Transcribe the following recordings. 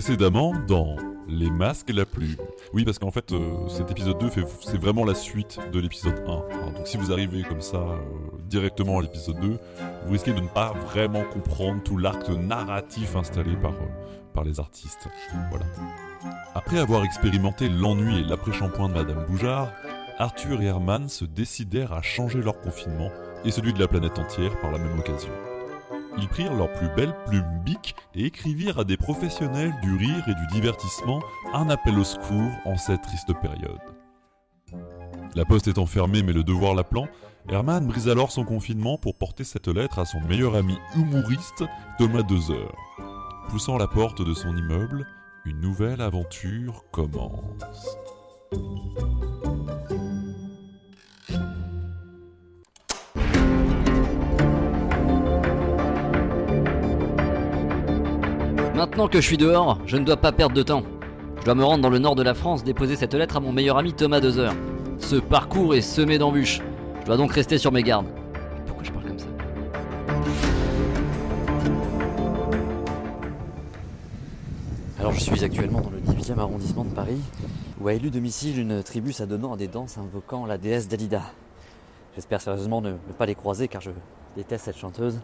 précédemment dans Les masques et la plume. Oui, parce qu'en fait, euh, cet épisode 2, fait- c'est vraiment la suite de l'épisode 1. hein. Donc si vous arrivez comme ça euh, directement à l'épisode 2, vous risquez de ne pas vraiment comprendre tout l'arc narratif installé par, euh, par les artistes. Voilà. Après avoir expérimenté l'ennui et l'après-shampoing de Madame Boujard, Arthur et Herman se décidèrent à changer leur confinement et celui de la planète entière par la même occasion. Ils prirent leurs plus belles plumes bic et écrivirent à des professionnels du rire et du divertissement un appel au secours en cette triste période. La poste étant fermée mais le devoir l'appelant, Herman brise alors son confinement pour porter cette lettre à son meilleur ami humoriste, Thomas Dezer. Poussant la porte de son immeuble, une nouvelle aventure commence. Maintenant que je suis dehors, je ne dois pas perdre de temps. Je dois me rendre dans le nord de la France déposer cette lettre à mon meilleur ami Thomas Dezer. Ce parcours est semé d'embûches. Je dois donc rester sur mes gardes. Pourquoi je parle comme ça Alors je suis actuellement dans le 18e arrondissement de Paris, où a élu domicile une tribu s'adonnant à des danses invoquant la déesse Dalida. J'espère sérieusement ne, ne pas les croiser car je déteste cette chanteuse.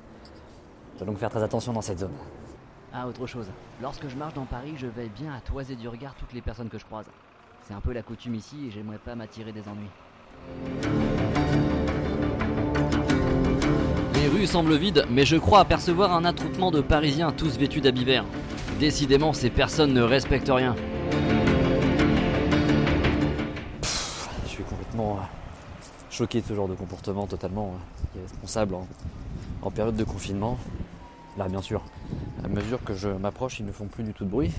Je dois donc faire très attention dans cette zone. Ah, autre chose. Lorsque je marche dans Paris, je veille bien à toiser du regard toutes les personnes que je croise. C'est un peu la coutume ici et j'aimerais pas m'attirer des ennuis. Les rues semblent vides, mais je crois apercevoir un attroupement de Parisiens tous vêtus d'habits verts. Décidément, ces personnes ne respectent rien. Je suis complètement euh, choqué de ce genre de comportement totalement euh, irresponsable en, en période de confinement. Là, bien sûr, à mesure que je m'approche, ils ne font plus du tout de bruit.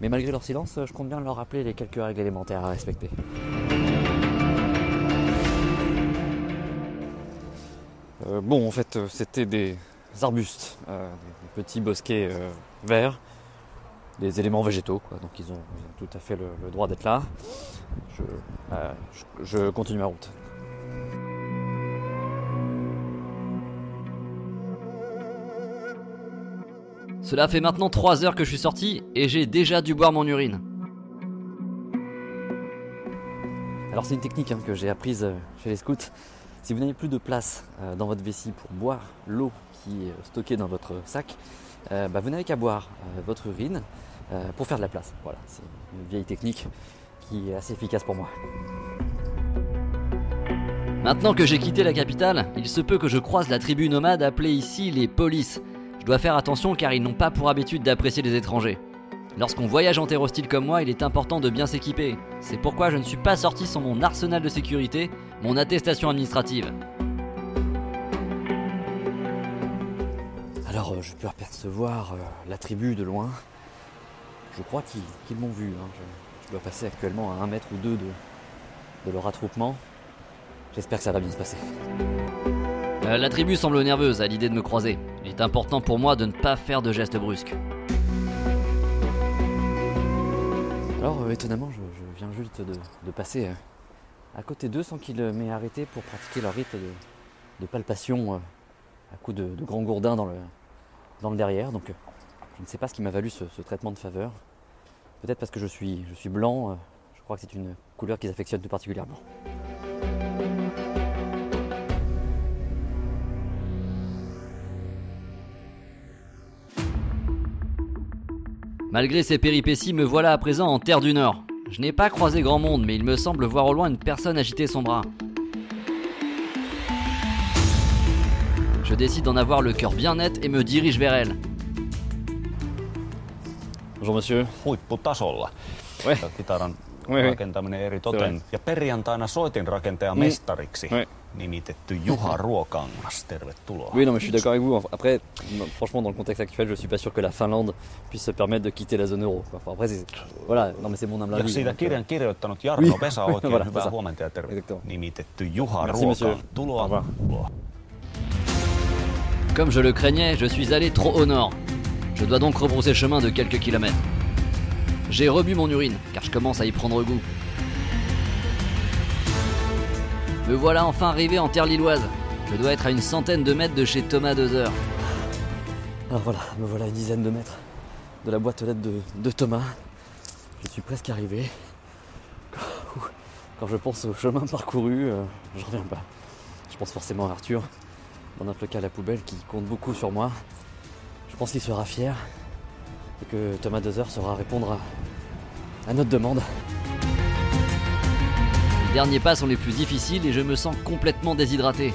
Mais malgré leur silence, je compte bien leur rappeler les quelques règles élémentaires à respecter. Euh, bon, en fait, euh, c'était des arbustes, euh, des petits bosquets euh, verts, des éléments végétaux, quoi. donc ils ont, ils ont tout à fait le, le droit d'être là. Je, je- je continue ma route. Cela fait maintenant 3 heures que je suis sorti et j'ai déjà dû boire mon urine. Alors c'est une technique hein, que j'ai apprise euh, chez les scouts. Si vous n'avez plus de place euh, dans votre vessie pour boire l'eau qui est euh, stockée dans votre sac, euh, bah, vous n'avez qu'à boire euh, votre urine pour faire de la place. Voilà, c'est une vieille technique qui est assez efficace pour moi. Maintenant que j'ai quitté la capitale, il se peut que je croise la tribu nomade appelée ici les polices. Je dois faire attention car ils n'ont pas pour habitude d'apprécier les étrangers. Lorsqu'on voyage en terre hostile comme moi, il est important de bien s'équiper. C'est pourquoi je ne suis pas sorti sans mon arsenal de sécurité, mon attestation administrative. Alors euh, je peux apercevoir euh, la tribu de loin. Je crois qu'ils m'ont vu. hein. Je, je dois passer actuellement à un mètre ou deux de, de leur attroupement. J'espère que ça va bien se passer. Euh, la tribu semble nerveuse à l'idée de me croiser. Il est important pour moi de ne pas faire de gestes brusques. Alors, euh, étonnamment, je, viens juste de, passer euh, à côté d'eux sans qu'ils euh, m'aient arrêté pour pratiquer leur rite de, palpation à coups de, grands gourdins dans le, derrière. Donc, je ne sais pas ce qui m'a valu ce, traitement de faveur. Peut-être parce que je suis, je suis blanc, je crois que c'est une couleur qu'ils affectionnent tout particulièrement. Malgré ces péripéties, me voilà à présent en terre du Nord. Je n'ai pas croisé grand monde, mais il me semble voir au loin une personne agiter son bras. Je décide d'en avoir le cœur bien net et me dirige vers elle. Bonjour monsieur. huipputasolla. Ouais. Oui, oui. rakentaminen eri Se toten. on. Ja perjantaina soitin rakentaja mestariksi Oui. nimitetty Juha Ruokangas. Tervetuloa. Oui, non, mais je suis d'accord avec vous. Après, non, franchement, dans le contexte actuel, je suis pas sûr que la Finlande puisse se permettre de quitter la zone euro. quoi. Enfin, après, c'est- voilà, non, mais c'est mon humble Ja avis. siitä donc, kirjan kirjoittanut Jarno Oui. Vesa oikein Voilà, hyvää Vesa. huomenta ja. Nimitetty Juha Merci, revoir. Tuloa. Comme je le craignais, je suis allé trop au nord. Je dois donc rebrousser chemin de quelques kilomètres. J'ai rebu mon urine, car je commence à y prendre goût. Me voilà enfin arrivé en terre lilloise. Je dois être à une centaine de mètres de chez Thomas Dezer. Alors voilà, me voilà à une dizaine de mètres de la boîte aux lettres de, de Thomas. Je suis presque arrivé. Quand, je pense au chemin parcouru, euh, je reviens pas. Je pense forcément à Arthur, dans notre cas la poubelle, qui compte beaucoup sur moi. Je pense qu'il sera fier que Thomas Dozer saura répondre à, à notre demande. Les derniers pas sont les plus difficiles et je me sens complètement déshydraté.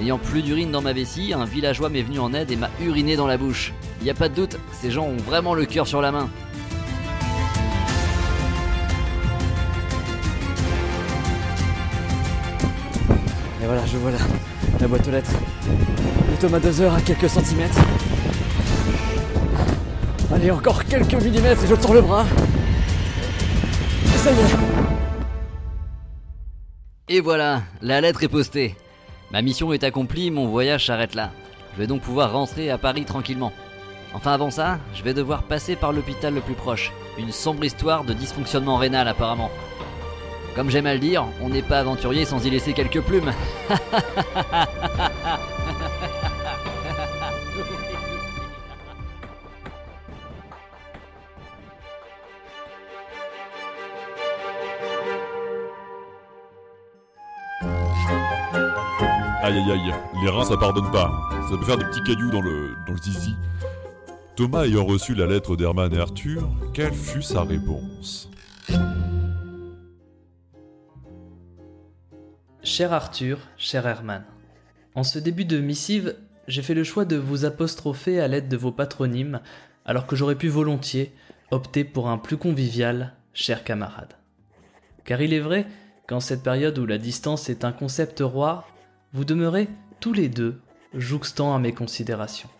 N'ayant plus d'urine dans ma vessie, un villageois m'est venu en aide et m'a uriné dans la bouche. Y a pas de doute, ces gens ont vraiment le cœur sur la main. Et voilà, je vois la, la boîte aux lettres de Thomas Dozer à quelques centimètres. Allez, encore quelques millimètres et je tourne le bras. Et ça. Et voilà, la lettre est postée. Ma mission est accomplie, mon voyage s'arrête là. Je vais donc pouvoir rentrer à Paris tranquillement. Enfin avant ça, je vais devoir passer par l'hôpital le plus proche. Une sombre histoire de dysfonctionnement rénal apparemment. Comme j'aime à le dire, on n'est pas aventurier sans y laisser quelques plumes. Aïe aïe aïe, les reins ça pardonne pas. Ça peut faire des petits cailloux dans le, dans le zizi. Thomas ayant reçu la lettre d'Herman et Arthur, quelle fut sa réponse? Cher Arthur, cher Herman, en ce début de missive, j'ai fait le choix de vous apostropher à l'aide de vos patronymes, alors que j'aurais pu volontiers opter pour un plus convivial cher camarade. Car il est vrai qu'en cette période où la distance est un concept roi, vous demeurez tous les deux jouxtant à mes considérations.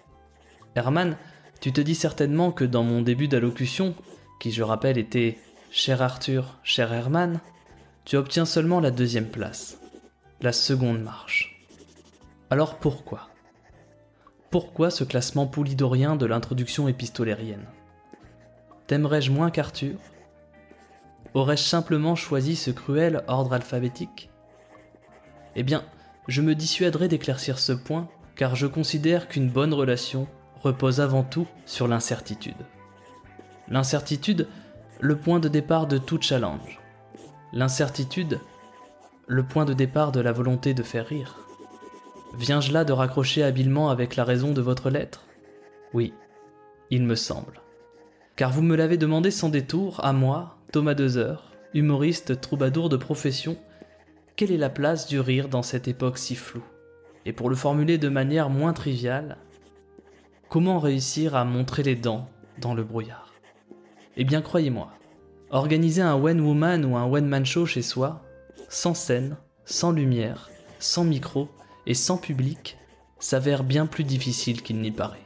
Herman, tu te dis certainement que dans mon début d'allocution, qui je rappelle était Cher Arthur, cher Herman, tu obtiens seulement la deuxième place, la seconde marche. Alors pourquoi? Pourquoi ce classement poulidorien de l'introduction épistolérienne? T'aimerais-je moins qu'Arthur? Aurais-je simplement choisi ce cruel ordre alphabétique? Eh bien, je me dissuaderai d'éclaircir ce point, car je considère qu'une bonne relation repose avant tout sur l'incertitude. L'incertitude, le point de départ de tout challenge. L'incertitude, le point de départ de la volonté de faire rire. Viens-je là de raccrocher habilement avec la raison de votre lettre? Oui, il me semble. Car vous me l'avez demandé sans détour, à moi, Thomas Dezer, humoriste troubadour de profession, quelle est la place du rire dans cette époque si floue? Et pour le formuler de manière moins triviale, comment réussir à montrer les dents dans le brouillard? Eh bien, croyez-moi, organiser un one woman ou un one man show chez soi, sans scène, sans lumière, sans micro et sans public, s'avère bien plus difficile qu'il n'y paraît.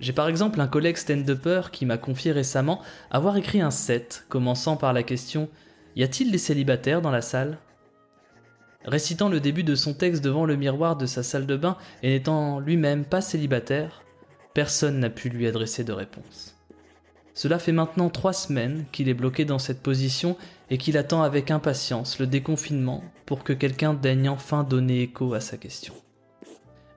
J'ai par exemple un collègue stand-upper qui m'a confié récemment avoir écrit un set commençant par la question Y a-t-il des célibataires dans la salle? Récitant le début de son texte devant le miroir de sa salle de bain et n'étant lui-même pas célibataire, personne n'a pu lui adresser de réponse. Cela fait maintenant trois semaines qu'il est bloqué dans cette position et qu'il attend avec impatience le déconfinement pour que quelqu'un daigne enfin donner écho à sa question.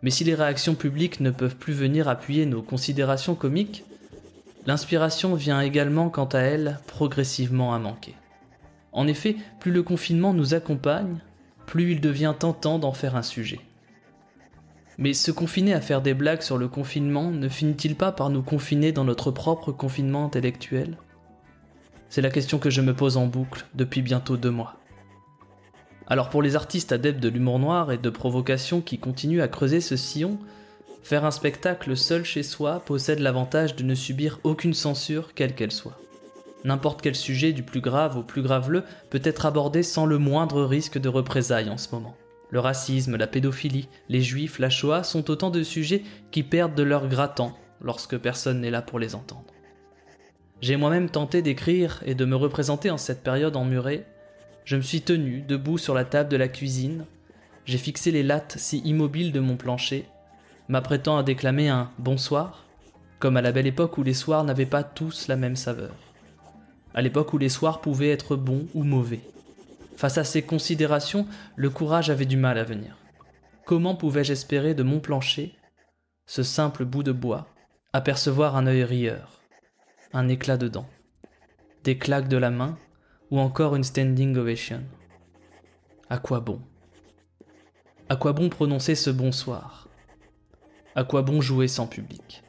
Mais si les réactions publiques ne peuvent plus venir appuyer nos considérations comiques, l'inspiration vient également quant à elle progressivement à manquer. En effet, plus le confinement nous accompagne, plus il devient tentant d'en faire un sujet. Mais se confiner à faire des blagues sur le confinement ne finit-il pas par nous confiner dans notre propre confinement intellectuel? C'est la question que je me pose en boucle depuis bientôt deux mois. Alors pour les artistes adeptes de l'humour noir et de provocation qui continuent à creuser ce sillon, faire un spectacle seul chez soi possède l'avantage de ne subir aucune censure quelle qu'elle soit. N'importe quel sujet, du plus grave au plus graveleux, peut être abordé sans le moindre risque de représailles en ce moment. Le racisme, la pédophilie, les juifs, la Shoah sont autant de sujets qui perdent de leur grattant lorsque personne n'est là pour les entendre. J'ai moi-même tenté d'écrire et de me représenter en cette période emmurée. Je me suis tenu debout sur la table de la cuisine. J'ai fixé les lattes si immobiles de mon plancher, m'apprêtant à déclamer un bonsoir, comme à la belle époque où les soirs n'avaient pas tous la même saveur. À l'époque où les soirs pouvaient être bons ou mauvais. Face à ces considérations, le courage avait du mal à venir. Comment pouvais-je espérer de mon plancher, ce simple bout de bois, apercevoir un œil rieur un éclat de dents, des claques de la main ou encore une standing ovation. À quoi bon? À quoi bon prononcer ce bonsoir? À quoi bon jouer sans public?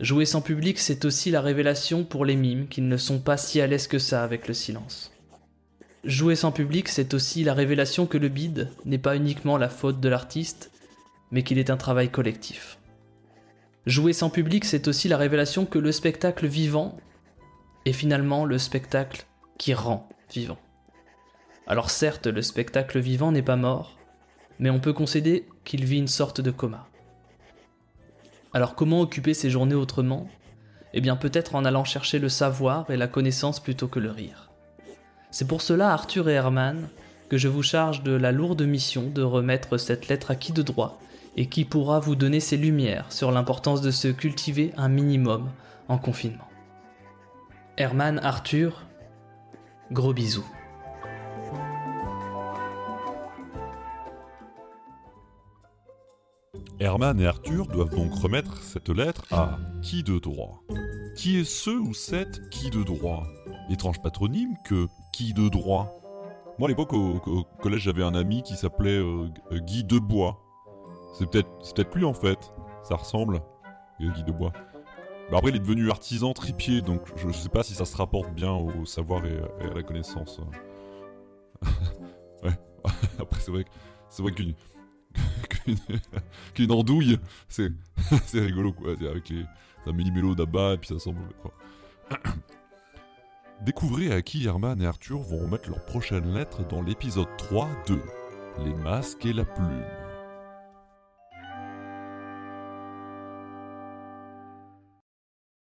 Jouer sans public, c'est aussi la révélation pour les mimes qu'ils ne sont pas si à l'aise que ça avec le silence. Jouer sans public, c'est aussi la révélation que le bide n'est pas uniquement la faute de l'artiste, mais qu'il est un travail collectif. Jouer sans public, c'est aussi la révélation que le spectacle vivant est finalement le spectacle qui rend vivant. Alors certes, le spectacle vivant n'est pas mort, mais on peut concéder qu'il vit une sorte de coma. Alors comment occuper ses journées autrement? Eh bien peut-être en allant chercher le savoir et la connaissance plutôt que le rire. C'est pour cela, Arthur et Herman, que je vous charge de la lourde mission de remettre cette lettre à qui de droit et qui pourra vous donner ses lumières sur l'importance de se cultiver un minimum en confinement. Herman, Arthur, gros bisous. Herman et Arthur doivent donc remettre cette lettre à qui de droit? Qui est ce ou cette qui de droit? Étrange patronyme que qui de droit? Moi à l'époque au, collège j'avais un ami qui s'appelait euh, Guy Debois. C'est peut-être lui en fait. Ça ressemble. euh, Guy Debois. Bah après il est devenu artisan tripier donc je, sais pas si ça se rapporte bien au savoir et, à la connaissance. ouais. après c'est vrai c'est vrai qu'une qu'une andouille, c'est c'est rigolo quoi. Avec les un mini mélo d'abat et puis ça semble. Découvrez à qui Herman et Arthur vont remettre leur prochaine lettre dans l'épisode 3 de Les masques et la plume.